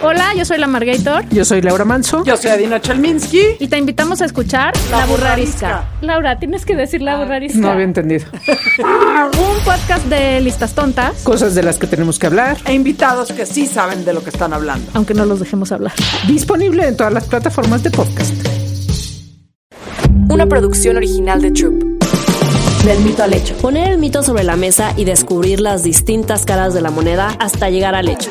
Hola, yo soy la Margator. Yo soy Laura Manso. Yo soy Adina Chelminsky. Y te invitamos a escuchar La, Burrarisca. Laura, tienes que decir La Burrarisca. No había entendido. Un podcast de listas tontas. Cosas de las que tenemos que hablar. E invitados que sí saben de lo que están hablando. Aunque no los dejemos hablar. Disponible en todas las plataformas de podcast. Una producción original de Troop. Del mito al hecho. Poner el mito sobre la mesa y descubrir las distintas caras de la moneda hasta llegar al hecho.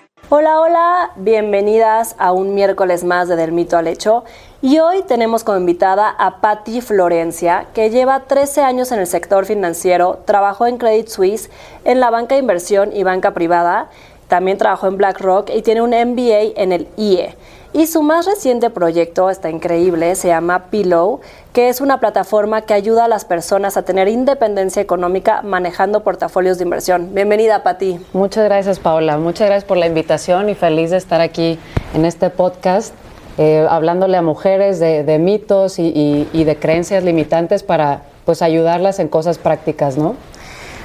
Hola, hola, bienvenidas a un miércoles más de Del Mito al Hecho. Y hoy tenemos como invitada a Patti Florencia, que lleva 13 años en el sector financiero, trabajó en Credit Suisse, en la banca de inversión y banca privada, también trabajó en BlackRock y tiene un MBA en el IE. Y su más reciente proyecto está increíble, se llama Pillow, que es una plataforma que ayuda a las personas a tener independencia económica manejando portafolios de inversión. Bienvenida, Pati. Muchas gracias, Paola. Muchas gracias por la invitación y feliz de estar aquí en este podcast. Eh, hablándole a mujeres de, mitos y, y, de creencias limitantes para pues ayudarlas en cosas prácticas, ¿no?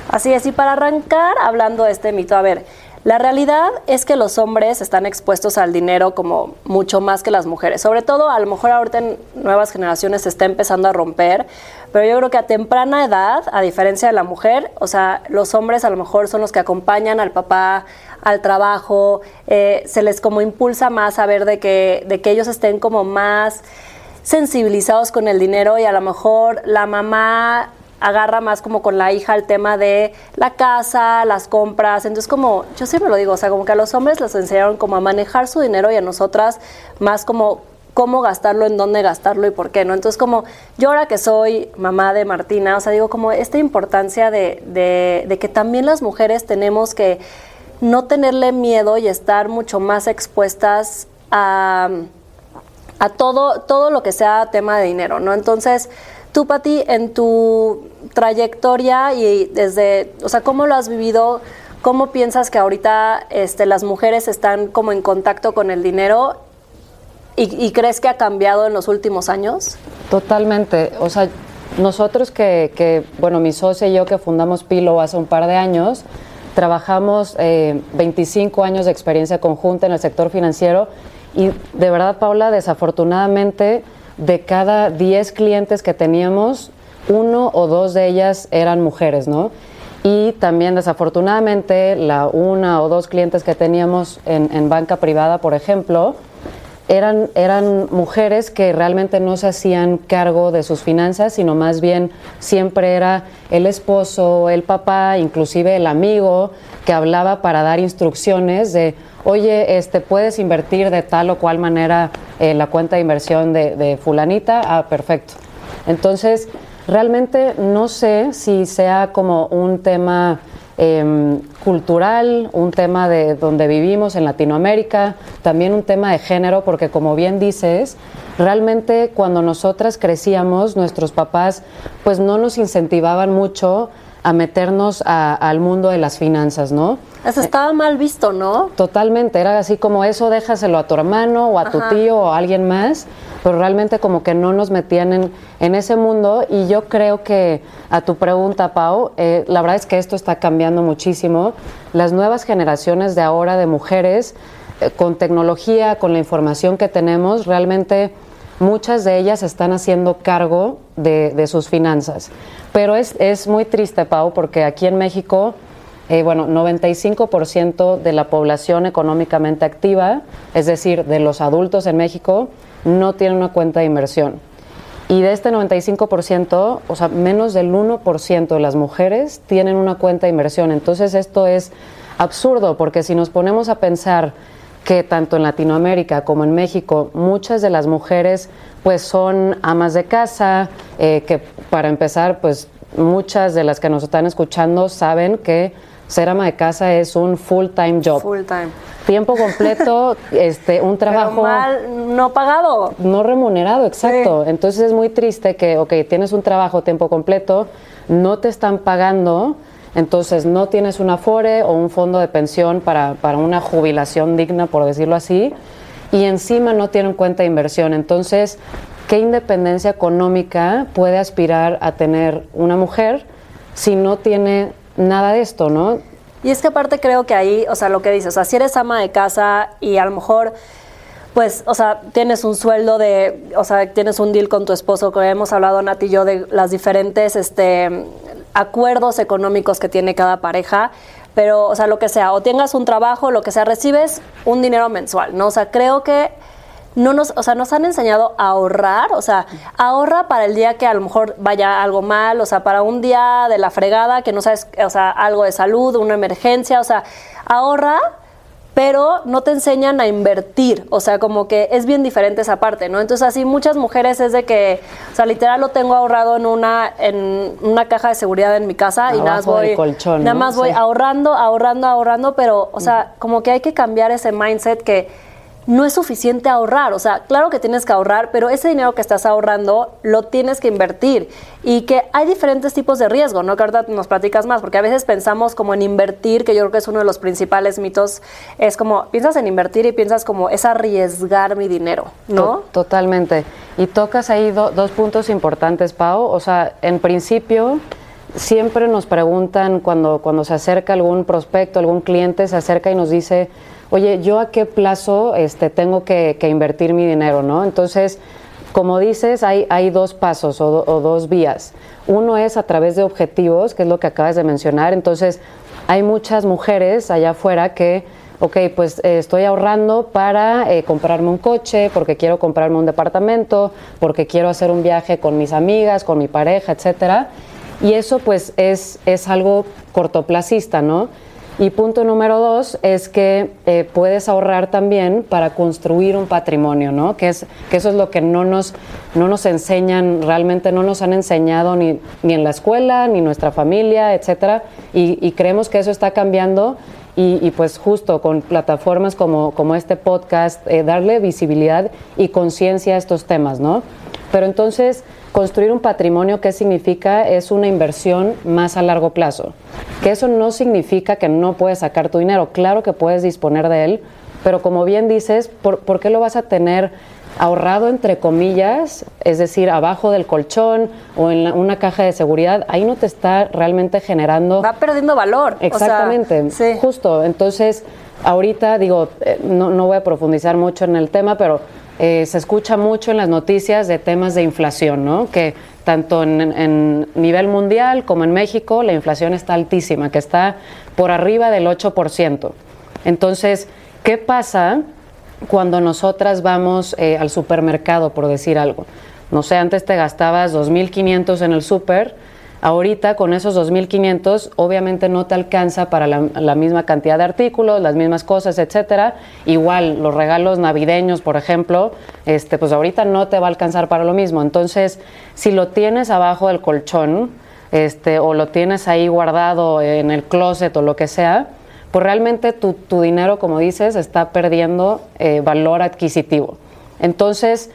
Así es, y para arrancar hablando de este mito, a ver, la realidad es que los hombres están expuestos al dinero como mucho más que las mujeres. Sobre todo, a lo mejor ahorita en nuevas generaciones se está empezando a romper, pero yo creo que a temprana edad, a diferencia de la mujer, o sea, los hombres a lo mejor son los que acompañan al papá al trabajo, eh, se les como impulsa más a ver de que, de que ellos estén como más sensibilizados con el dinero y a lo mejor la mamá agarra más como con la hija el tema de la casa, las compras. Entonces, como yo siempre lo digo, o sea, como que a los hombres les enseñaron como a manejar su dinero y a nosotras más como cómo gastarlo, en dónde gastarlo y por qué, ¿no? Entonces, como yo ahora que soy mamá de Martina, o sea, digo como esta importancia de, de, de que también las mujeres tenemos que no tenerle miedo y estar mucho más expuestas a, a todo, todo lo que sea tema de dinero, ¿no? Entonces, Tú, Pati, en tu trayectoria y desde, o sea, ¿cómo lo has vivido? ¿Cómo piensas que ahorita este, las mujeres están como en contacto con el dinero y, crees que ha cambiado en los últimos años? Totalmente. O sea, nosotros que, bueno, mi socia y yo que fundamos Pilo hace un par de años, trabajamos 25 eh, años de experiencia conjunta en el sector financiero y de verdad, Paula, desafortunadamente de cada 10 clientes que teníamos, uno o dos de ellas eran mujeres, ¿no? Y también desafortunadamente la una o dos clientes que teníamos en, banca privada, por ejemplo, eran, eran mujeres que realmente no se hacían cargo de sus finanzas, sino más bien siempre era el esposo, el papá, inclusive el amigo que hablaba para dar instrucciones de, oye, este, puedes invertir de tal o cual manera eh, la cuenta de inversión de, fulanita, ah, perfecto. Entonces, realmente no sé si sea como un tema em, cultural, un tema de donde vivimos en Latinoamérica, también un tema de género, porque como bien dices, realmente cuando nosotras crecíamos, nuestros papás pues no nos incentivaban mucho a meternos al mundo de las finanzas, ¿no? Eso estaba mal visto, ¿no? Totalmente, era así como eso déjaselo a tu hermano o a tu tío o a alguien más, pero realmente como que no nos metían en, en ese mundo y yo creo que a tu pregunta, Pau, eh, la verdad es que esto está cambiando muchísimo. Las nuevas generaciones de ahora de mujeres, eh, con tecnología, con la información que tenemos, realmente muchas de ellas están haciendo cargo de, sus finanzas. Pero es, es, muy triste, Pau, porque aquí en México, eh, bueno, 95% de la población económicamente activa, es decir, de los adultos en México, no tienen una cuenta de inversión. Y de este 95%, o sea, menos del 1% de las mujeres tienen una cuenta de inversión. Entonces esto es absurdo, porque si nos ponemos a pensar que tanto en Latinoamérica como en México muchas de las mujeres pues son amas de casa, eh, que para empezar pues muchas de las que nos están escuchando saben que ser ama de casa es un full-time job. Full time. Tiempo completo, este, un Pero trabajo mal, no pagado. no remunerado, exacto. Sí. Entonces es muy triste que, ok, tienes un trabajo tiempo completo, no te están pagando, entonces no tienes un afore o un fondo de pensión para, para una jubilación digna, por decirlo así, y encima no tienen cuenta de inversión. Entonces, ¿qué independencia económica puede aspirar a tener una mujer si no tiene nada de esto, no? Y es que aparte creo que ahí, o sea, lo que dices, o sea, si eres ama de casa y a lo mejor, pues, o sea, tienes un sueldo de, o sea, tienes un deal con tu esposo, que hemos hablado Nati y yo de las diferentes, este, acuerdos económicos que tiene cada pareja, pero, o sea, lo que sea, o tengas un trabajo, lo que sea, recibes un dinero mensual, ¿no? O sea, creo que no nos, o sea, nos han enseñado a ahorrar, o sea, ahorra para el día que a lo mejor vaya algo mal, o sea, para un día de la fregada que no sabes, o sea, algo de salud, una emergencia, o sea, ahorra, pero no te enseñan a invertir, o sea, como que es bien diferente esa parte, ¿no? Entonces, así muchas mujeres es de que, o sea, literal lo tengo ahorrado en una en una caja de seguridad en mi casa y nada más voy colchón, nada ¿no? más voy Sí. ahorrando, ahorrando, ahorrando, pero, o sea, como que hay que cambiar ese mindset que no es suficiente ahorrar. O sea, claro que tienes que ahorrar, pero ese dinero que estás ahorrando lo tienes que invertir. Y que hay diferentes tipos de riesgo, ¿no? Que ahorita nos platicas más, porque a veces pensamos como en invertir, que yo creo que es uno de los principales mitos, es como, piensas en invertir y piensas como, es arriesgar mi dinero, ¿no? To- Totalmente. Y tocas ahí do- dos puntos importantes, Pau. O sea, en principio, siempre nos preguntan cuando, cuando se acerca algún prospecto, algún cliente, se acerca y nos dice, oye, ¿yo a qué plazo este, tengo que, invertir mi dinero? ¿no? Entonces, como dices, hay, dos pasos o dos vías. Uno es a través de objetivos, que es lo que acabas de mencionar. Entonces, hay muchas mujeres allá afuera que, ok, pues eh, estoy ahorrando para eh, comprarme un coche, porque quiero comprarme un departamento, porque quiero hacer un viaje con mis amigas, con mi pareja, etcétera. Y eso pues es, es algo cortoplacista, ¿no? Y punto número dos es que eh, puedes ahorrar también para construir un patrimonio, ¿no? Que, es, que eso es lo que no nos, no nos enseñan, realmente no nos han enseñado ni, ni en la escuela, ni nuestra familia, etcétera. Y, creemos que eso está cambiando y, y, pues justo con plataformas como, como este podcast, eh, darle visibilidad y conciencia a estos temas, ¿no? Pero entonces, construir un patrimonio, ¿qué significa? Es una inversión más a largo plazo. Que eso no significa que no puedes sacar tu dinero. Claro que puedes disponer de él, pero como bien dices, ¿por, por qué lo vas a tener ahorrado entre comillas? Es decir, abajo del colchón o en la- una caja de seguridad. Ahí no te está realmente generando... Va perdiendo valor. o sea, Exactamente, sí. justo. Entonces, ahorita digo, eh, no, no voy a profundizar mucho en el tema, pero eh, se escucha mucho en las noticias de temas de inflación, ¿no? Que tanto en, nivel mundial como en México la inflación está altísima, que está por arriba del 8%. Entonces, ¿qué pasa cuando nosotras vamos eh, al supermercado, por decir algo? No sé, antes te gastabas 2.500 en el súper, ahorita con esos 2.500 obviamente no te alcanza para la, la misma cantidad de artículos, las mismas cosas, etcétera. Igual los regalos navideños, por ejemplo, este, pues ahorita no te va a alcanzar para lo mismo. Entonces, si lo tienes abajo del colchón, este, o lo tienes ahí guardado en el closet o lo que sea, pues realmente tu, tu dinero, como dices, está perdiendo eh, valor adquisitivo. Entonces,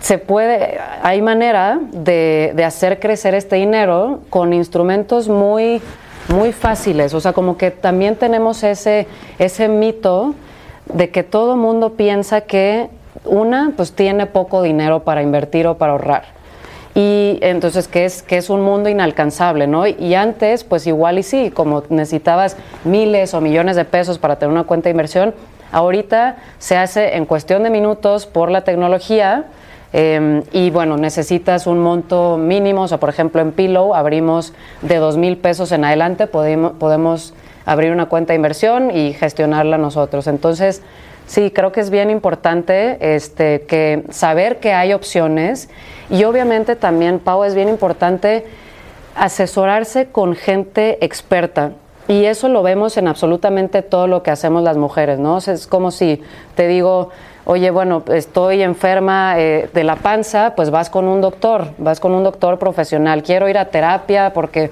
se puede, hay manera de, de hacer crecer este dinero con instrumentos muy, muy fáciles. O sea, como que también tenemos ese, ese mito de que todo mundo piensa que una, pues tiene poco dinero para invertir o para ahorrar. Y entonces, que es, que es un mundo inalcanzable, ¿no? Y antes, pues igual y sí, como necesitabas miles o millones de pesos para tener una cuenta de inversión, ahorita se hace en cuestión de minutos por la tecnología. Eh, y bueno, necesitas un monto mínimo, o sea, por ejemplo, en Pillow abrimos de dos mil pesos en adelante, podemos, podemos abrir una cuenta de inversión y gestionarla nosotros. Entonces, Sí, creo que es bien importante este, que saber que hay opciones y obviamente también, Pau, es bien importante asesorarse con gente experta. Y eso lo vemos en absolutamente todo lo que hacemos las mujeres, ¿no? Es como si te digo, oye, bueno, estoy enferma eh, de la panza, pues vas con un doctor, vas con un doctor profesional. Quiero ir a terapia porque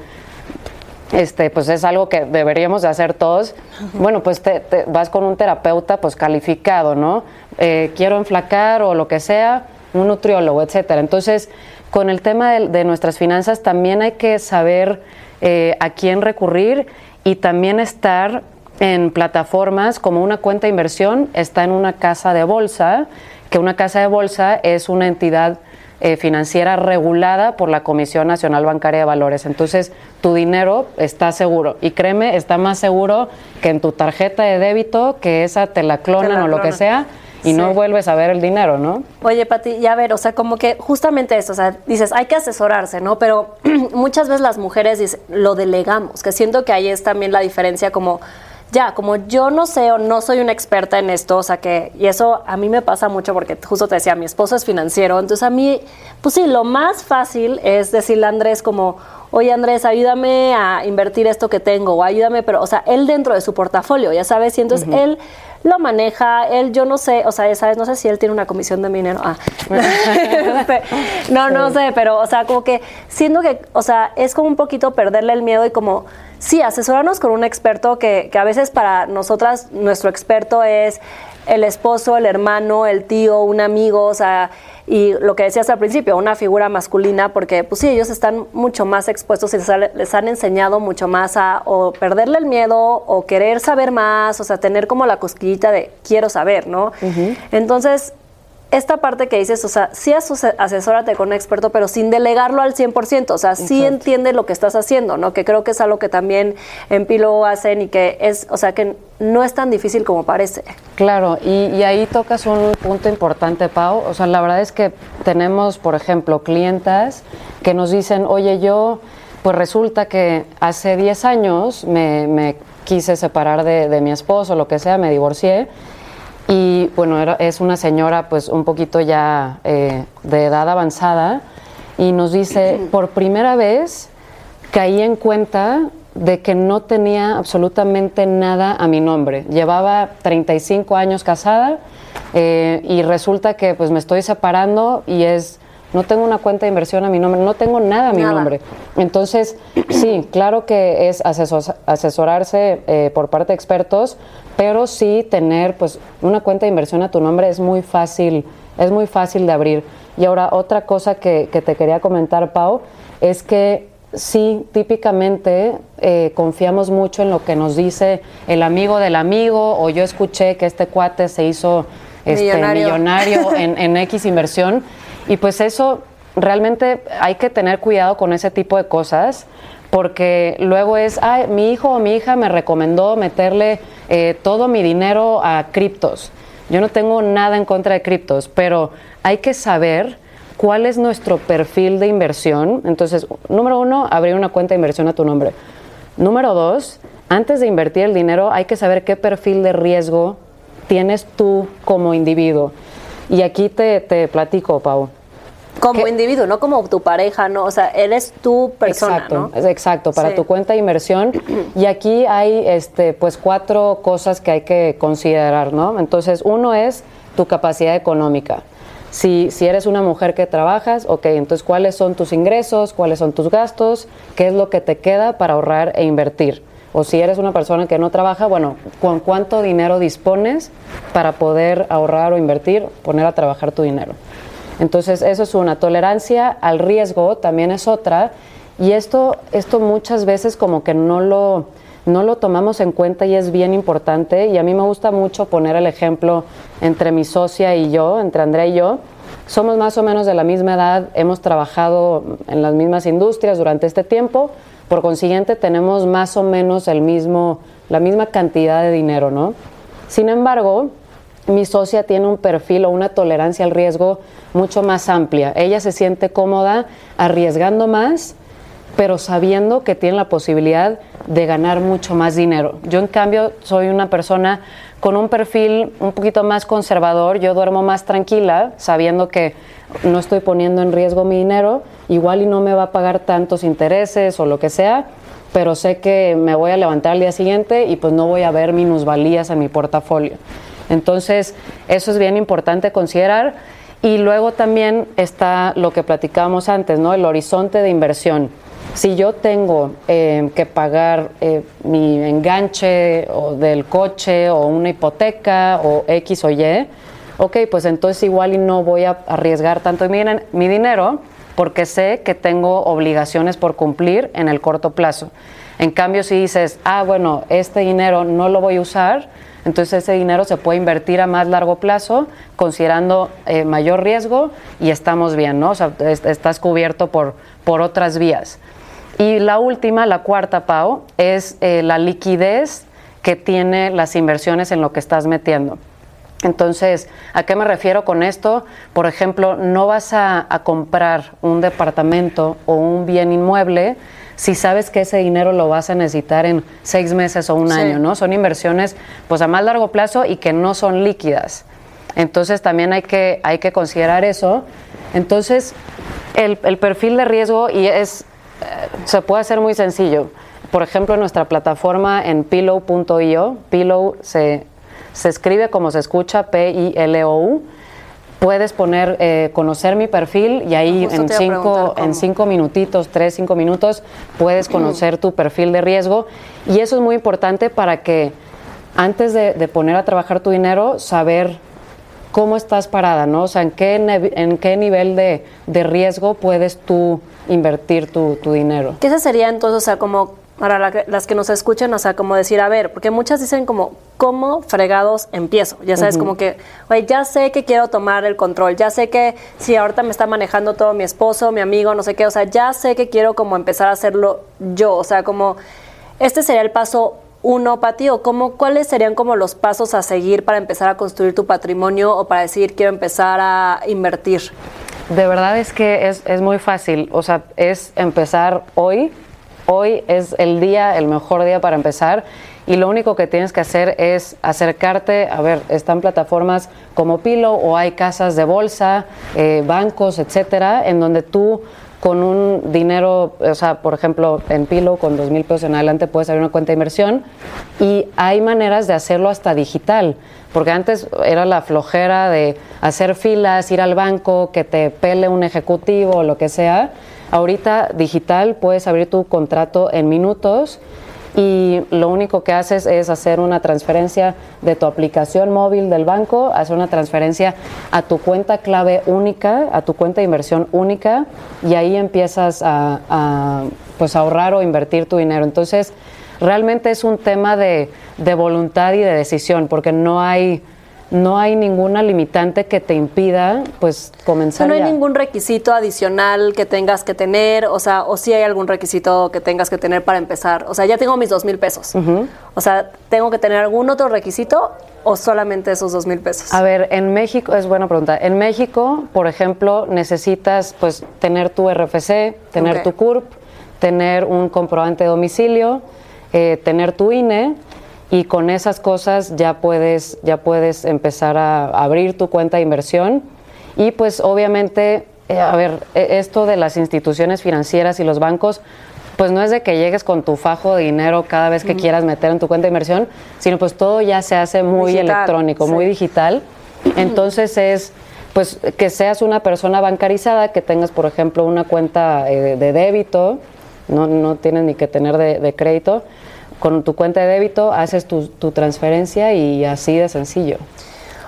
este, pues es algo que deberíamos de hacer todos. Bueno, pues te, te vas con un terapeuta pues calificado, ¿no? Eh, quiero enflacar o lo que sea, un nutriólogo, etcétera. Entonces, con el tema de, de nuestras finanzas también hay que saber eh, a quién recurrir y también estar en plataformas como una cuenta de inversión, está en una casa de bolsa, que una casa de bolsa es una entidad eh, financiera regulada por la Comisión Nacional Bancaria de Valores. Entonces, tu dinero está seguro. Y créeme, está más seguro que en tu tarjeta de débito, que esa te la clonan Te la o lo que sea, y no vuelves a ver el dinero, ¿no? Oye, Pati, ya ver, o sea, como que justamente eso, o sea, dices, hay que asesorarse, ¿no? Pero muchas veces las mujeres dicen, lo delegamos, que siento que ahí es también la diferencia como, ya, como yo no sé o no soy una experta en esto, o sea, que, y eso a mí me pasa mucho porque justo te decía, mi esposo es financiero, entonces a mí, pues sí, lo más fácil es decirle a Andrés como, oye Andrés, ayúdame a invertir esto que tengo, o ayúdame, pero, o sea, él dentro de su portafolio, ya sabes, y entonces él lo maneja, él, yo no sé, o sea, ya sabes, no sé si él tiene una comisión de mi dinero. Ah. No, no sé, pero, o sea, como que siento que, o sea, es como un poquito perderle el miedo y como, sí, asesorarnos con un experto que, que a veces para nosotras, nuestro experto es el esposo, el hermano, el tío, un amigo, o sea, y lo que decías al principio, una figura masculina, porque pues sí, ellos están mucho más expuestos y les, ha- les han enseñado mucho más a o perderle el miedo o querer saber más, o sea, tener como la cosquillita de quiero saber, ¿no? Entonces, esta parte que dices, o sea, sí asesórate con un experto, pero sin delegarlo al 100%, o sea, sí entiende lo que estás haciendo, ¿no? Que creo que es algo que también en Pilo hacen y que es, o sea, que no es tan difícil como parece. Claro, y, y ahí tocas un punto importante, Pau. O sea, la verdad es que tenemos, por ejemplo, clientas que nos dicen, oye, yo, pues resulta que hace 10 años me, me quise separar de, de mi esposo, lo que sea, me divorcié. Y bueno, era- es una señora pues un poquito ya eh, de edad avanzada y nos dice, por primera vez caí en cuenta de que no tenía absolutamente nada a mi nombre. Llevaba 35 años casada eh, y resulta que pues me estoy separando y es, no tengo una cuenta de inversión a mi nombre, no tengo nada a mi Nada. nombre. Entonces, sí, claro que es asesor- asesorarse eh, por parte de expertos, pero sí tener pues una cuenta de inversión a tu nombre es muy fácil, es muy fácil de abrir. Y ahora otra cosa que, que te quería comentar, Pau, es que sí, típicamente eh, confiamos mucho en lo que nos dice el amigo del amigo, o yo escuché que este cuate se hizo este, Millonario. millonario en, en X inversión. Y pues eso realmente hay que tener cuidado con ese tipo de cosas porque luego es, ah, mi hijo o mi hija me recomendó meterle eh, todo mi dinero a criptos. Yo no tengo nada en contra de criptos, pero hay que saber cuál es nuestro perfil de inversión. Entonces, número uno, abrir una cuenta de inversión a tu nombre. Número dos, antes de invertir el dinero hay que saber qué perfil de riesgo tienes tú como individuo. Y aquí te, te platico, Pau. Como ¿Qué? individuo, no como tu pareja, ¿no? O sea, eres tu persona, exacto, ¿no? exacto, para Sí. tu cuenta de inversión. Y aquí hay este, pues cuatro cosas que hay que considerar, ¿no? Entonces, uno es tu capacidad económica. Si, si eres una mujer que trabajas, ok, entonces cuáles son tus ingresos, cuáles son tus gastos, qué es lo que te queda para ahorrar e invertir. O si eres una persona que no trabaja, bueno, ¿con cuánto dinero dispones para poder ahorrar o invertir, poner a trabajar tu dinero? Entonces, eso es una. Tolerancia al riesgo también es otra. Y esto, esto muchas veces como que no lo, no lo tomamos en cuenta y es bien importante. Y a mí me gusta mucho poner el ejemplo entre mi socia y yo, entre Andrea y yo. Somos más o menos de la misma edad, hemos trabajado en las mismas industrias durante este tiempo. Por consiguiente, tenemos más o menos el mismo, la misma cantidad de dinero, ¿no? Sin embargo, mi socia tiene un perfil o una tolerancia al riesgo mucho más amplia. Ella se siente cómoda arriesgando más, pero sabiendo que tiene la posibilidad de ganar mucho más dinero. Yo, en cambio, soy una persona con un perfil un poquito más conservador. Yo duermo más tranquila, sabiendo que no estoy poniendo en riesgo mi dinero, igual y no me va a pagar tantos intereses o lo que sea, pero sé que me voy a levantar al día siguiente y pues no voy a ver minusvalías en mi portafolio. Entonces, eso es bien importante considerar. Y luego también está lo que platicábamos antes, ¿no? El horizonte de inversión. si yo tengo eh, que pagar eh, mi enganche o del coche o una hipoteca o X o Y, ok, pues entonces igual y no voy a arriesgar tanto mi, mi dinero porque sé que tengo obligaciones por cumplir en el corto plazo. En cambio, si dices, ah, bueno, este dinero no lo voy a usar, entonces ese dinero se puede invertir a más largo plazo, considerando eh, mayor riesgo y estamos bien, ¿no? O sea, es- estás cubierto por, por otras vías. Y la última, la cuarta, Pau, es eh, la liquidez que tiene las inversiones en lo que estás metiendo. Entonces, ¿a qué me refiero con esto? Por ejemplo, no vas a comprar un departamento o un bien inmueble si sabes que ese dinero lo vas a necesitar en seis meses o un Sí. año, ¿no? Son inversiones pues a más largo plazo y que no son líquidas. Entonces también hay que, hay que considerar eso. Entonces, el, el perfil de riesgo y es, eh, se puede hacer muy sencillo. Por ejemplo, en nuestra plataforma en pillow.io, pillow se, se escribe como se escucha, P-I-L-O-U. Puedes poner, eh, conocer mi perfil y ahí Justo en cinco, en cinco minutitos, tres, cinco minutos, puedes conocer tu perfil de riesgo. Y eso es muy importante para que antes de, de poner a trabajar tu dinero, saber cómo estás parada, ¿no? O sea, en qué, en qué nivel de, de riesgo puedes tú invertir tu, tu dinero. ¿Qué ese sería entonces, o sea, como para la que- las que nos escuchen, o sea, como decir, a ver, porque muchas dicen como, ¿cómo fregados empiezo? Ya sabes, como que, oye, ya sé que quiero tomar el control, ya sé que si ahorita me está manejando todo mi esposo, mi amigo, no sé qué, o sea, ya sé que quiero como empezar a hacerlo yo, o sea, como, este sería el paso uno, Pati, o cómo, cuáles serían como los pasos a seguir para empezar a construir tu patrimonio o para decir, quiero empezar a invertir. De verdad es que es, es muy fácil, o sea, es empezar hoy. Hoy es el día, el mejor día para empezar y lo único que tienes que hacer es acercarte, a ver, están plataformas como Pilo o hay casas de bolsa, eh, bancos, etcétera, en donde tú con un dinero, o sea, por ejemplo, en Pilo, con dos mil pesos en adelante puedes abrir una cuenta de inversión y hay maneras de hacerlo hasta digital, porque antes era la flojera de hacer filas, ir al banco, que te pele un ejecutivo o lo que sea. Ahorita digital puedes abrir tu contrato en minutos y lo único que haces es hacer una transferencia de tu aplicación móvil del banco, hacer una transferencia a tu cuenta clave única, a tu cuenta de inversión única y ahí empiezas a, pues ahorrar o invertir tu dinero. Entonces, realmente es un tema de voluntad y de decisión porque no hay no hay ninguna limitante que te impida pues comenzar no hay ya. ningún requisito adicional que tengas que tener, o sea, o sí hay algún requisito que tengas que tener para empezar. O sea, ya tengo mis dos mil pesos. O sea, ¿tengo que tener algún otro requisito o solamente esos dos mil pesos? A ver, en México, es buena pregunta. En México, por ejemplo, necesitas pues tener tu RFC, tener tu CURP, tener un comprobante de domicilio, eh, tener tu INE y con esas cosas ya puedes, ya puedes empezar a abrir tu cuenta de inversión y pues obviamente, eh, a ver, e- esto de las instituciones financieras y los bancos, pues no es de que llegues con tu fajo de dinero cada vez que quieras meter en tu cuenta de inversión, sino pues todo ya se hace muy Digital, electrónico, muy digital. Entonces es pues que seas una persona bancarizada, que tengas, por ejemplo, una cuenta eh, de débito, no, no tienes ni que tener de, de crédito. Con tu cuenta de débito haces tu, transferencia y así de sencillo.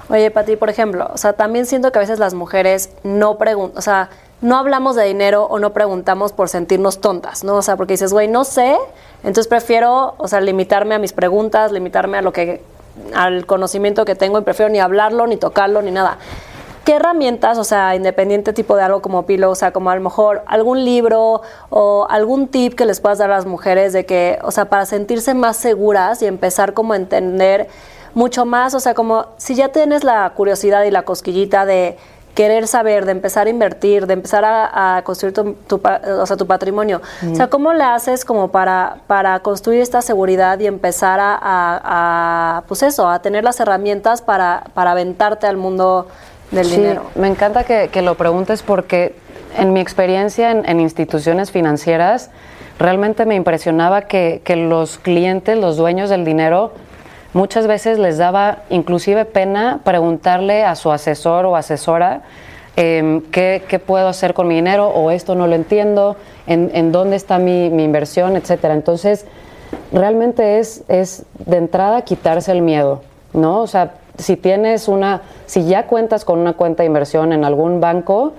Oye, Pati, por ejemplo, o sea, también siento que a veces las mujeres no preguntan, o sea, no hablamos de dinero o no preguntamos por sentirnos tontas, ¿no? O sea, porque dices, güey, no sé, entonces prefiero, o sea, limitarme a mis preguntas, limitarme a lo que, al conocimiento que tengo y prefiero ni hablarlo, ni tocarlo, ni nada. ¿Qué herramientas, o sea, independiente tipo de algo como Pilo, o sea, como a lo mejor algún libro o algún tip que les puedas dar a las mujeres de que, o sea, para sentirse más seguras y empezar como a entender mucho más, o sea, como si ya tienes la curiosidad y la cosquillita de querer saber, de empezar a invertir, de empezar a, a construir tu, tu o sea, tu patrimonio. O sea, ¿cómo le haces como para, para construir esta seguridad y empezar a, a- a, pues eso, a tener las herramientas para, para aventarte al mundo del Sí, dinero? me encanta que, que lo preguntes porque en mi experiencia en, en instituciones financieras, realmente me impresionaba que, que los clientes, los dueños del dinero, muchas veces les daba inclusive pena preguntarle a su asesor o asesora em, ¿qué, qué puedo hacer con mi dinero? O esto no lo entiendo, en, en dónde está mi, mi inversión, etcétera. Entonces, realmente es, es de entrada quitarse el miedo, ¿no? O sea, si tienes una, si ya cuentas con una cuenta de inversión en algún banco,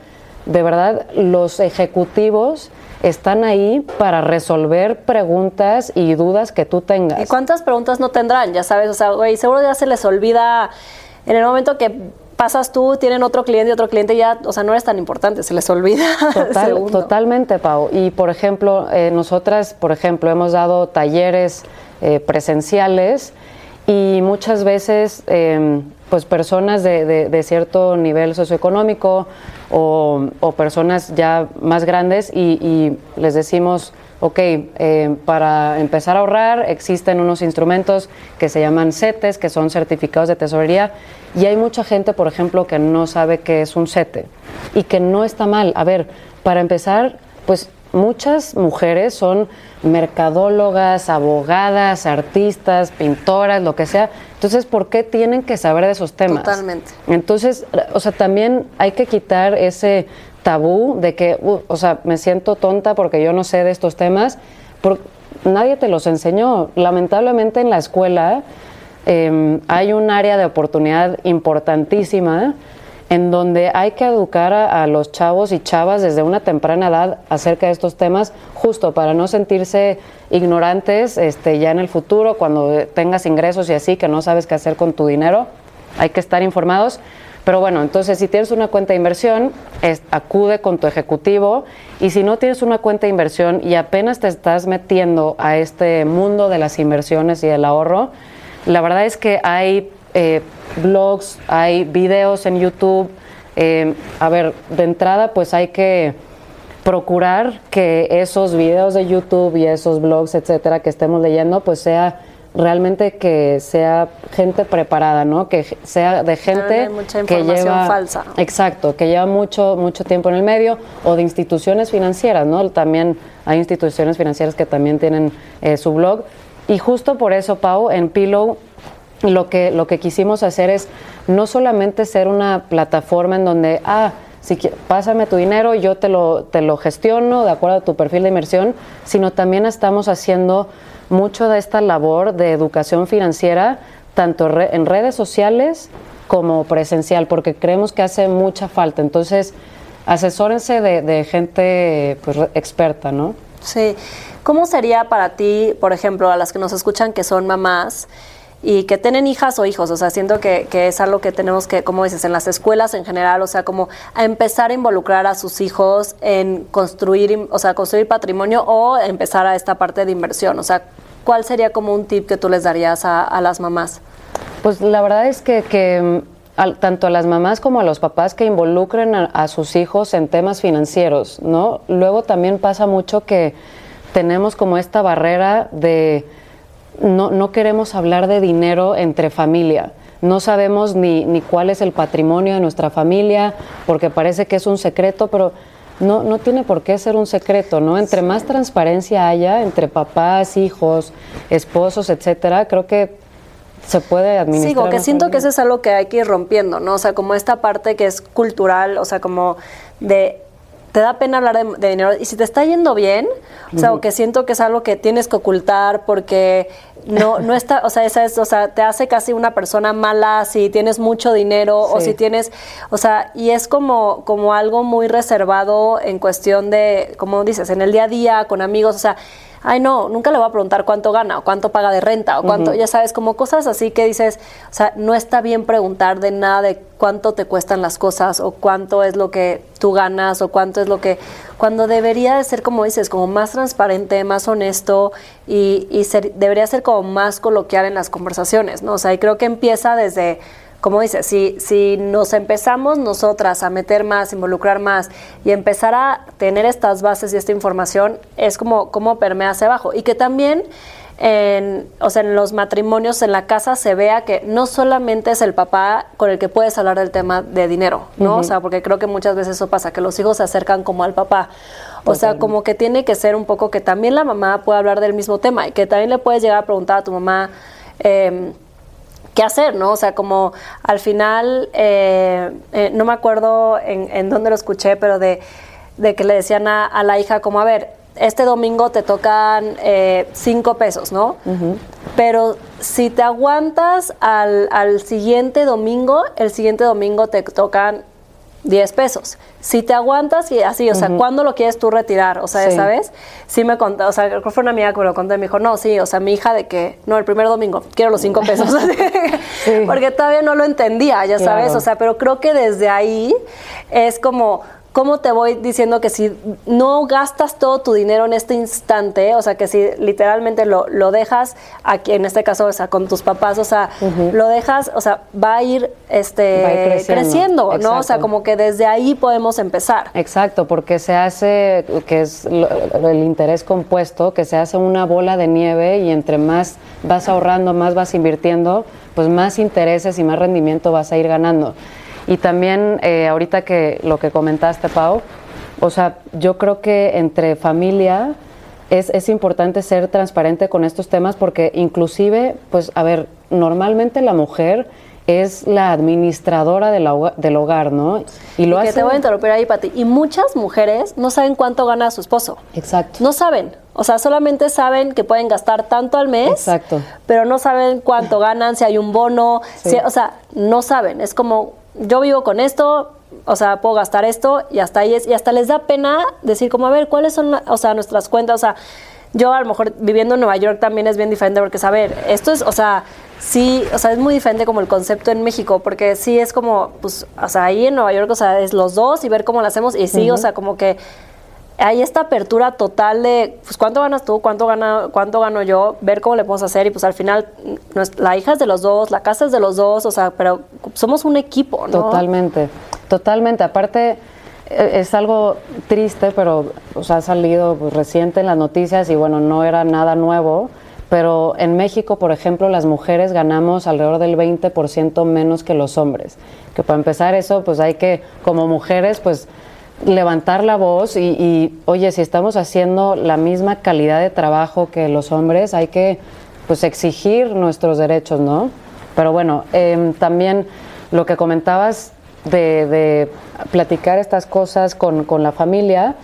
de verdad los ejecutivos están ahí para resolver preguntas y dudas que tú tengas. ¿Y cuántas preguntas no tendrán? Ya sabes, o sea, güey, seguro ya se les olvida en el momento que pasas tú, tienen otro cliente y otro cliente ya, o sea, no eres tan importante, se les olvida. Total- totalmente, Pau. Y por ejemplo, eh, nosotras, por ejemplo, hemos dado talleres eh, presenciales y muchas veces, eh, pues personas de, de- cierto nivel socioeconómico o, personas ya más grandes y, les decimos, ok, eh, para empezar a ahorrar existen unos instrumentos que se llaman CETES, que son certificados de tesorería, y hay mucha gente, por ejemplo, que no sabe qué es un CETE y que no está mal. A ver, para empezar, pues muchas mujeres son mercadólogas, abogadas, artistas, pintoras, lo que sea. Entonces, ¿por qué tienen que saber de esos temas? Totalmente. Entonces, o sea, también hay que quitar ese tabú de que, uh, o sea, me siento tonta porque yo no sé de estos temas, por- nadie te los enseñó. Lamentablemente en la escuela eh, hay un área de oportunidad importantísima en donde hay que educar a, los chavos y chavas desde una temprana edad acerca de estos temas, justo para no sentirse ignorantes este, ya en el futuro, cuando tengas ingresos y así, que no sabes qué hacer con tu dinero. Hay que estar informados. Pero bueno, entonces si tienes una cuenta de inversión, acude con tu ejecutivo y si no tienes una cuenta de inversión y apenas te estás metiendo a este mundo de las inversiones y del ahorro, la verdad es que hay eh, blogs, hay videos en YouTube. eh, a ver, de entrada pues hay que procurar que esos videos de YouTube y esos blogs, etcétera, que estemos leyendo, pues sea realmente que sea gente preparada, ¿no? Que sea de gente mucha que lleva falsa. exacto, que lleva mucho mucho tiempo en el medio o de instituciones financieras, ¿no? También hay instituciones financieras que también tienen eh, su blog y justo por eso, Pau, en Pillow lo que, lo que quisimos hacer es no solamente ser una plataforma en donde, ah, si pásame tu dinero, yo te lo, te lo gestiono de acuerdo a tu perfil de inversión, sino también estamos haciendo mucho de esta labor de educación financiera, tanto re- en redes sociales como presencial, porque creemos que hace mucha falta. Entonces, asesórense de, de gente pues, experta, ¿no? Sí. ¿Cómo sería para ti, por ejemplo, a las que nos escuchan que son mamás y que tienen hijas o hijos? O sea, siento que, que es algo que tenemos que, como dices, en las escuelas en general, o sea, como a empezar a involucrar a sus hijos en construir, o sea, construir patrimonio o empezar a esta parte de inversión. O sea, ¿cuál sería como un tip que tú les darías a, las mamás? Pues la verdad es que, que, mm, tanto a las mamás como a los papás que involucren a sus hijos en temas financieros, ¿no? Luego también pasa mucho que tenemos como esta barrera de no, no queremos hablar de dinero entre familia. No sabemos ni, ni cuál es el patrimonio de nuestra familia, porque parece que es un secreto, pero no, no tiene por qué ser un secreto, ¿no? Entre más transparencia haya entre papás, hijos, esposos, etcétera, creo que se puede administrar. Como que siento que eso es algo que hay que ir rompiendo, ¿no? O sea, como esta parte que es cultural, o sea, como de te da pena hablar de, de dinero y si te está yendo bien, o sea, o que siento que es algo que tienes que ocultar porque no no está, o sea, esa es, o sea, te hace casi una persona mala si tienes mucho dinero o si tienes, o sea, y es como como algo muy reservado en cuestión de como dices, en el día a día con amigos, o sea, ay no, nunca le voy a preguntar cuánto gana o cuánto paga de renta o cuánto, ya sabes, como cosas así que dices, o sea, no está bien preguntar de nada de cuánto te cuestan las cosas o cuánto es lo que tú ganas o cuánto es lo que, cuando debería de ser, como dices, como más transparente, más honesto y, y ser- debería ser como más coloquial en las conversaciones, ¿no? O sea, y creo que empieza desde como dices, si, si nos empezamos nosotras a meter más, involucrar más y empezar a tener estas bases y esta información, es como, como permea hacia abajo. Y que también en, o sea, en los matrimonios, en la casa, se vea que no solamente es el papá con el que puedes hablar del tema de dinero, ¿no? O sea, porque creo que muchas veces eso pasa, que los hijos se acercan como al papá. O sea, como que tiene que ser un poco que también la mamá pueda hablar del mismo tema y que también le puedes llegar a preguntar a tu mamá. em, qué hacer, ¿no? O sea, como al final, eh, eh, no me acuerdo en, en dónde lo escuché, pero de, de que le decían a, a la hija como, a ver, este domingo te tocan eh, cinco pesos, ¿no? Pero si te aguantas al, al siguiente domingo, el siguiente domingo te tocan 10 pesos. Si te aguantas y así, o sea, ¿cuándo lo quieres tú retirar? O sea, Sí. ¿sabes? Sí me contó, o sea, creo que fue una amiga que me lo contó y me dijo, no, sí, o sea, mi hija de que, no, el primer domingo, quiero los 5 pesos. Porque todavía no lo entendía, ya sabes, Claro. o sea, pero creo que desde ahí es como... ¿Cómo te voy diciendo que si no gastas todo tu dinero en este instante, o sea, que si literalmente lo, lo dejas aquí, en este caso, o sea, con tus papás, o sea, lo dejas, o sea, va a ir, este, Va a ir creciendo. creciendo, ¿no? O sea, como que desde ahí podemos empezar. Exacto, porque se hace, que es lo- el interés compuesto, que se hace una bola de nieve y entre más vas ahorrando, más vas invirtiendo, pues más intereses y más rendimiento vas a ir ganando. Y también eh, ahorita que lo que comentaste, Pau, o sea, yo creo que entre familia es, es importante ser transparente con estos temas porque inclusive, pues, a ver, normalmente la mujer es la administradora del hogar, del hogar ¿no? Y, lo que hace te voy a interrumpir ahí, Pati. Y muchas mujeres no saben cuánto gana su esposo. Exacto. No saben. O sea, solamente saben que pueden gastar tanto al mes. Exacto. Pero no saben cuánto ganan, si hay un bono. Sí. si- o sea, no saben. Es como, yo vivo con esto, o sea, puedo gastar esto y hasta ahí es. Y hasta les da pena decir, como, a ver, ¿cuáles son, la- o sea, nuestras cuentas? O sea, yo a lo mejor viviendo en Nueva York también es bien diferente porque, a ver, esto es, o sea, sí, o sea, es muy diferente como el concepto en México, porque sí es como, pues, o sea, ahí en Nueva York, o sea, es los dos y ver cómo lo hacemos y sí, o sea, como que hay esta apertura total de, pues, ¿cuánto ganas tú? ¿Cuánto, gana, ¿Cuánto gano yo? Ver cómo le podemos hacer y pues al final la hija es de los dos, la casa es de los dos, o sea, pero somos un equipo, ¿no? Totalmente, totalmente. Aparte, eh, es algo triste, pero o sea, ha salido pues, reciente en las noticias y bueno, no era nada nuevo. Pero en México, por ejemplo, las mujeres ganamos alrededor del 20% menos que los hombres. Que para empezar eso, pues hay que, como mujeres, pues levantar la voz y, oye, si estamos haciendo la misma calidad de trabajo que los hombres, hay que pues exigir nuestros derechos, ¿no? Pero bueno, em, también lo que comentabas de, de platicar estas cosas con, con la familia,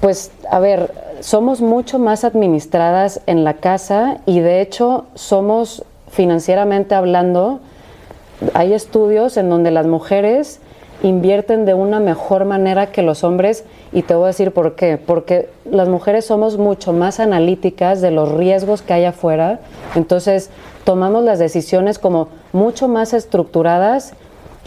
pues a ver, somos mucho más administradas en la casa y de hecho somos financieramente hablando, hay estudios en donde las mujeres invierten de una mejor manera que los hombres y te voy a decir por qué, porque las mujeres somos mucho más analíticas de los riesgos que hay afuera, entonces tomamos las decisiones como mucho más estructuradas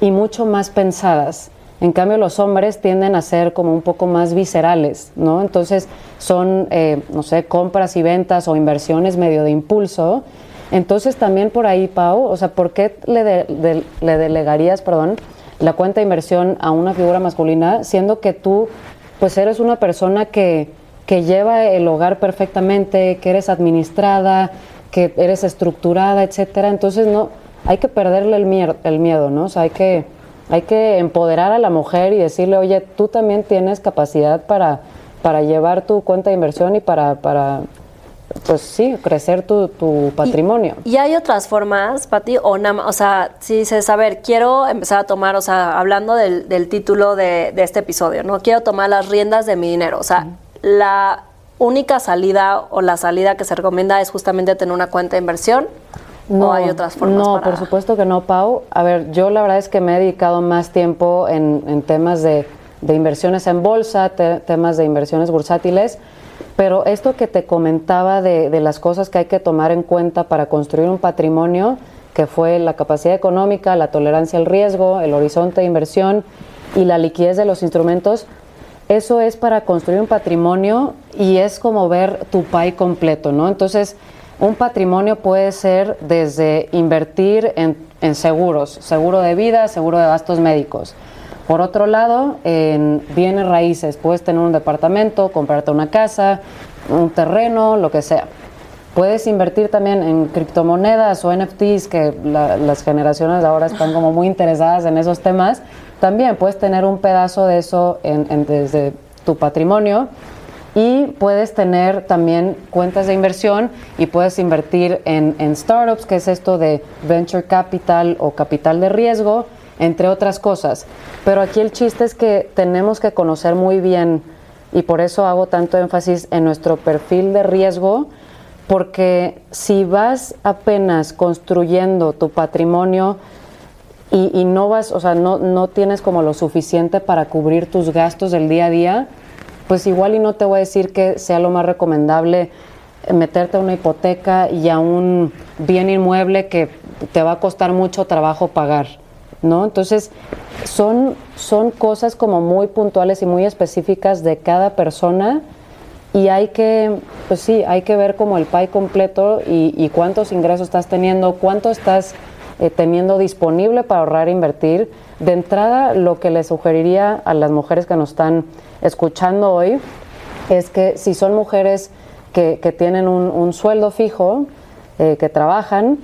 y mucho más pensadas. En cambio, los hombres tienden a ser como un poco más viscerales, ¿no? Entonces, son, eh, no sé, compras y ventas o inversiones medio de impulso. Entonces, también por ahí, Pau, o sea, ¿por qué le, de- de- le delegarías, perdón, la cuenta de inversión a una figura masculina, siendo que tú, pues, eres una persona que, que lleva el hogar perfectamente, que eres administrada, que eres estructurada, etcétera? Entonces, no, hay que perderle el, mier- el miedo, ¿no? O sea, hay que hay que empoderar a la mujer y decirle, oye, tú también tienes capacidad para, para llevar tu cuenta de inversión y para, para pues sí, crecer tu, tu patrimonio. Y hay otras formas, Pati, o nada más, o sea, si dices, a ver, quiero empezar a tomar, o sea, hablando del, del título de, de este episodio, ¿no? Quiero tomar las riendas de mi dinero. O sea, la única salida o la salida que se recomienda es justamente tener una cuenta de inversión. ¿O hay otras formas? No, para- por supuesto que no, Pau. A ver, yo la verdad es que me he dedicado más tiempo en, en temas de, de inversiones en bolsa, te- temas de inversiones bursátiles, pero esto que te comentaba de, de las cosas que hay que tomar en cuenta para construir un patrimonio, que fue la capacidad económica, la tolerancia al riesgo, el horizonte de inversión y la liquidez de los instrumentos, eso es para construir un patrimonio y es como ver tu pie completo, ¿no? Entonces, un patrimonio puede ser desde invertir en, en seguros, seguro de vida, seguro de gastos médicos. Por otro lado, en bienes raíces, puedes tener un departamento, comprarte una casa, un terreno, lo que sea. Puedes invertir también en criptomonedas o NFTs, que la- las generaciones ahora están como muy interesadas en esos temas. También puedes tener un pedazo de eso en- desde tu patrimonio. Y puedes tener también cuentas de inversión y puedes invertir en startups, que es esto de venture capital o capital de riesgo, entre otras cosas. Pero aquí el chiste es que tenemos que conocer muy bien, y por eso hago tanto énfasis en nuestro perfil de riesgo, porque si vas apenas construyendo tu patrimonio y, no vas, o sea, no, no tienes como lo suficiente para cubrir tus gastos del día a día, pues igual y no te voy a decir que sea lo más recomendable meterte a una hipoteca y a un bien inmueble que te va a costar mucho trabajo pagar, ¿no? Entonces, son, son cosas como muy puntuales y muy específicas de cada persona y hay que, pues sí, hay que ver como el pie completo y, y cuántos ingresos estás teniendo, cuánto estás eh, teniendo disponible para ahorrar e invertir. De entrada, lo que le sugeriría a las mujeres que nos están escuchando hoy es que si son mujeres que, que tienen un, un sueldo fijo, eh, que trabajan,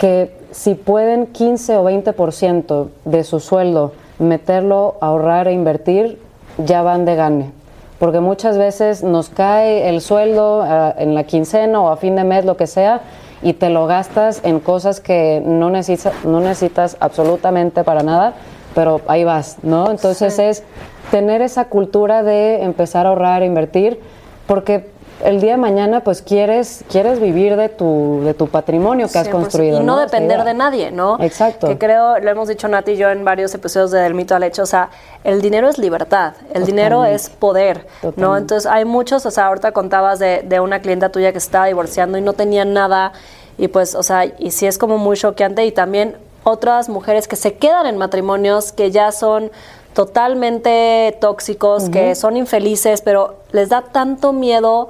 que si pueden 15 o 20% de su sueldo meterlo a ahorrar e invertir, ya van de gane. Porque muchas veces nos cae el sueldo ah, en la quincena o a fin de mes, lo que sea, y te lo gastas en cosas que no necesitas, no necesitas absolutamente para nada, pero ahí vas, ¿no? Entonces es tener esa cultura de empezar a ahorrar, e invertir, porque el día de mañana pues quieres quieres vivir de tu de tu patrimonio que has 100%. construido Y no, depender de nadie, ¿no? Exacto. Que creo, lo hemos dicho Nati y yo en varios episodios de Del Mito al Hecho, o sea, el dinero es libertad, el dinero es poder, ¿no? Entonces hay muchos, o sea, ahorita contabas de, de una clienta tuya que se estaba divorciando y no tenía nada, y pues, o sea, y sí es como muy choqueante, y también otras mujeres que se quedan en matrimonios que ya son totalmente tóxicos, que son infelices, pero les da tanto miedo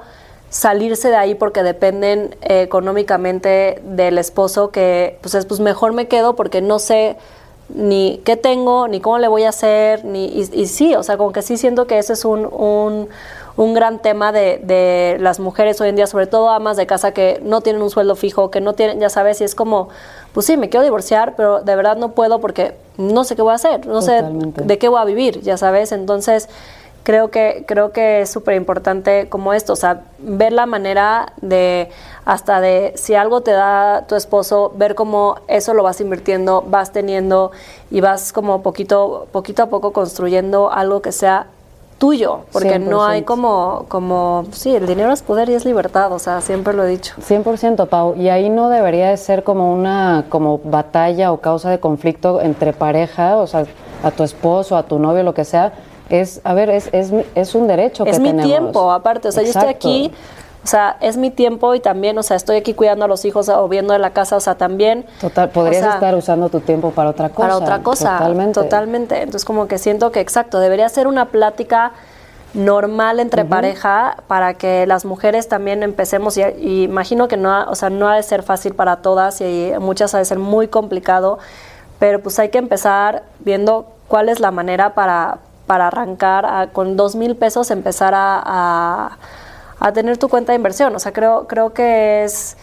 salirse de ahí porque dependen eh, económicamente del esposo que pues es pues mejor me quedo porque no sé ni qué tengo ni cómo le voy a hacer ni y, y sí o sea como que sí siento que ese es un, un, un gran tema de, de las mujeres hoy en día sobre todo amas de casa que no tienen un sueldo fijo que no tienen ya sabes y es como pues sí me quiero divorciar pero de verdad no puedo porque no sé qué voy a hacer no Totalmente. sé de qué voy a vivir ya sabes entonces creo que creo que es súper importante como esto, o sea, ver la manera de hasta de si algo te da tu esposo, ver cómo eso lo vas invirtiendo, vas teniendo y vas como poquito poquito a poco construyendo algo que sea tuyo, porque no hay 100%. como como sí, el dinero es poder y es libertad, o sea, siempre lo he dicho. 100% Pau, y ahí no debería de ser como una como batalla o causa de conflicto entre pareja, o sea, a tu esposo, a tu novio, lo que sea, es, a ver, es, es, es un derecho que es mi tenemos. tiempo, aparte, o sea, yo estoy aquí, o sea, es mi tiempo y también, o sea, estoy aquí cuidando a los hijos o viendo de la casa, o sea, también. Total, podrías o sea, estar usando tu tiempo para otra cosa. para otra cosa. Totalmente. Totalmente. Entonces, como que siento que, exacto, debería ser una plática normal entre pareja para que las mujeres también empecemos y, y imagino que no, ha- o sea, no ha de ser fácil para todas y muchas ha de ser muy complicado, pero pues hay que empezar viendo cuál es la manera para, para arrancar con dos mil pesos empezar a, a, a tener tu cuenta de inversión. O sea, creo, creo que es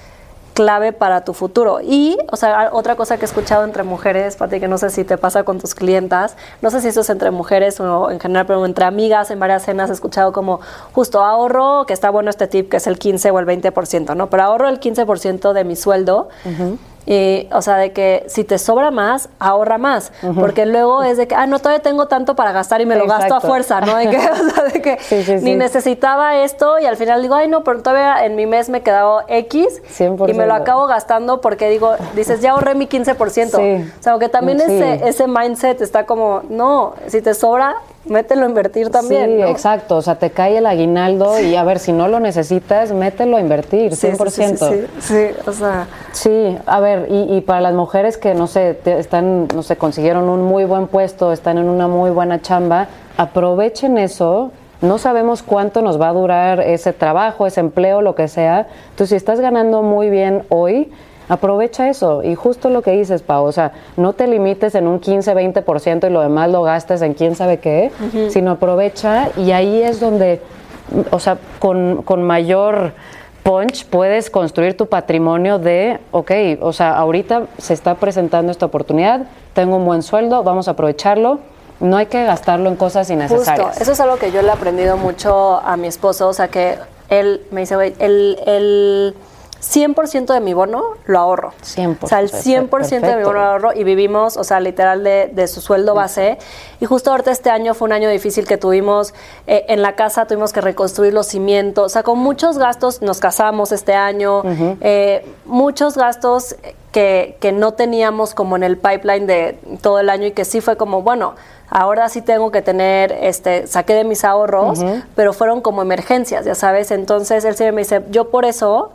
clave para tu futuro. Y, o sea, otra cosa que he escuchado entre mujeres, Pati, que no sé si te pasa con tus clientas, no sé si eso es entre mujeres o en general, pero entre amigas, en varias cenas he escuchado como, justo ahorro, que está bueno este tip, que es el 15 o el 20%, ¿no? Pero ahorro el 15% de mi sueldo. Y, o sea, de que si te sobra más, ahorra más. Porque luego es de que, ah, no, todavía tengo tanto para gastar y me lo gasto a fuerza, ¿no? De que, o sea, de que Sí, sí, ni necesitaba esto y al final digo, ay, no, pero todavía en mi mes me quedó X 100%. y me lo acabo gastando porque digo, dices, ya ahorré mi 15%. Sí. O sea, aunque también ese, ese mindset está como, no, si te sobra, mételo a invertir también. Sí, ¿no? exacto. O sea, te cae el aguinaldo y a ver, si no lo necesitas, mételo a invertir, Sí, 100%. sí, sí, sí, sí, sí, o sea, Sí, a ver, y, y para las mujeres que no sé, te- están, no sé, consiguieron un muy buen puesto, están en una muy buena chamba, aprovechen eso. No sabemos cuánto nos va a durar ese trabajo, ese empleo, lo que sea. Entonces, si estás ganando muy bien hoy, aprovecha eso. Y justo lo que dices, Pau, o sea, no te limites en un 15, 20% y lo demás lo gastes en quién sabe qué, sino aprovecha y ahí es donde, o sea, con, con mayor punch puedes construir tu patrimonio de, ok, o sea, ahorita se está presentando esta oportunidad, tengo un buen sueldo, vamos a aprovecharlo No hay que gastarlo en cosas innecesarias. Justo, eso es algo que yo le he aprendido mucho a mi esposo, o sea que él me dice, güey, el, el 100% de mi bono lo ahorro. 100%, O sea, el 100% de mi perfecto. bono lo ahorro y vivimos, o sea, literal de, de su sueldo base. Y justo ahorita este año fue un año difícil que tuvimos eh, en la casa, tuvimos que reconstruir los cimientos, o sea, con muchos gastos, nos casamos este año, eh, muchos gastos que, que no teníamos como en el pipeline de todo el año y que sí fue como, bueno, ahora sí tengo que tener, este, saqué de mis ahorros, pero fueron como emergencias, ya sabes. Entonces él siempre me dice, yo por eso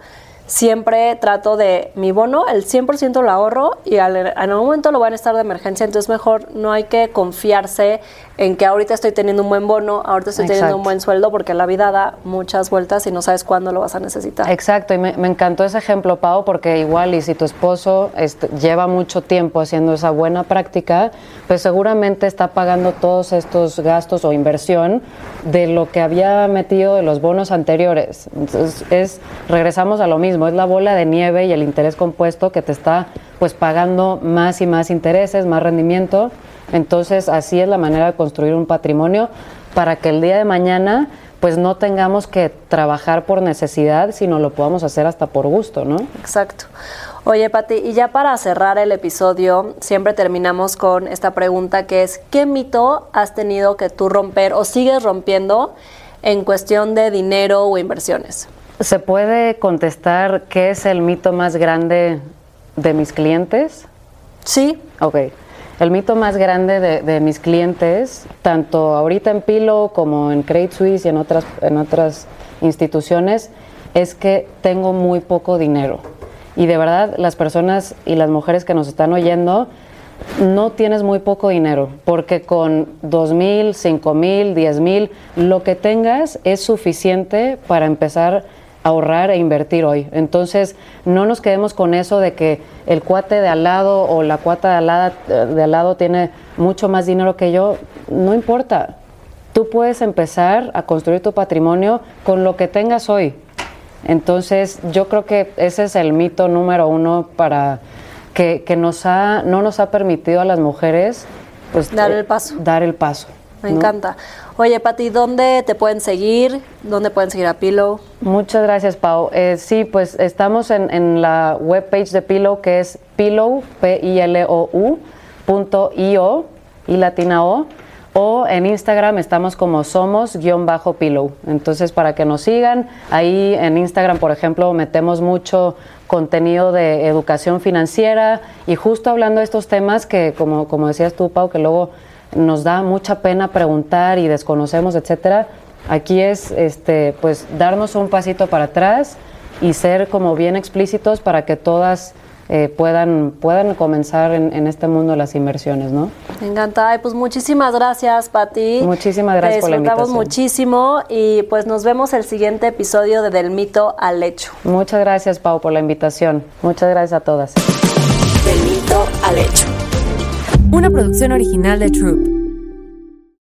siempre trato de mi bono, el 100% lo ahorro y al- en algún momento lo van a estar de emergencia, entonces mejor no hay que confiarse en que ahorita estoy teniendo un buen bono, ahorita estoy teniendo Exacto. un buen sueldo, porque la vida da muchas vueltas y no sabes cuándo lo vas a necesitar. Exacto, y me, me encantó ese ejemplo, Pau, porque igual y si tu esposo este, lleva mucho tiempo haciendo esa buena práctica, pues seguramente está pagando todos estos gastos o inversión de lo que había metido de los bonos anteriores. Entonces, es, regresamos a lo mismo, es la bola de nieve y el interés compuesto que te está pues pagando más y más intereses, más rendimiento. Entonces, así es la manera de construir un patrimonio para que el día de mañana pues no tengamos que trabajar por necesidad, sino lo podamos hacer hasta por gusto, ¿no? Exacto. Oye, Pati, y ya para cerrar el episodio, siempre terminamos con esta pregunta que es, ¿qué mito has tenido que tú romper o sigues rompiendo en cuestión de dinero o inversiones? ¿Se puede contestar qué es el mito más grande de mis clientes? Sí, Ok. El mito más grande de, de mis clientes, tanto ahorita en Pilo como en Credit Suisse y en otras, en otras instituciones, es que tengo muy poco dinero. Y de verdad, las personas y las mujeres que nos están oyendo, no tienes muy poco dinero, porque con dos mil, cinco mil, diez mil, lo que tengas es suficiente para empezar a ahorrar e invertir hoy. Entonces, no nos quedemos con eso de que el cuate de al lado o la cuata de al lado, de al lado tiene mucho más dinero que yo. No importa. Tú puedes empezar a construir tu patrimonio con lo que tengas hoy. Entonces, yo creo que ese es el mito número uno para que, que nos ha, no nos ha permitido a las mujeres pues, Dar eh, el paso. Dar el paso. Me ¿no? encanta. Oye, Pati, ¿dónde te pueden seguir? ¿Dónde pueden seguir a Pillow? Muchas gracias, Pau. Eh, sí, pues estamos en, en la webpage de Pillow, que es pillow, P-I-L-O-U, punto I-O, y latina O, o en Instagram estamos como somos guion bajo pillow. Entonces, para que nos sigan, ahí en Instagram, por ejemplo, metemos mucho contenido de educación financiera y justo hablando de estos temas que, como, como decías tú, Pau, que luego nos da mucha pena preguntar y desconocemos, etcétera. Aquí es este pues darnos un pasito para atrás y ser como bien explícitos para que todas eh, puedan, puedan comenzar en, en este mundo de las inversiones, ¿no? Me encanta. Ay, pues muchísimas gracias, Pati. Muchísimas gracias Te por la invitación. muchísimo y pues nos vemos el siguiente episodio de Del Mito al Hecho. Muchas gracias, Pau, por la invitación. Muchas gracias a todas. Del mito al hecho. Producción original de Troop.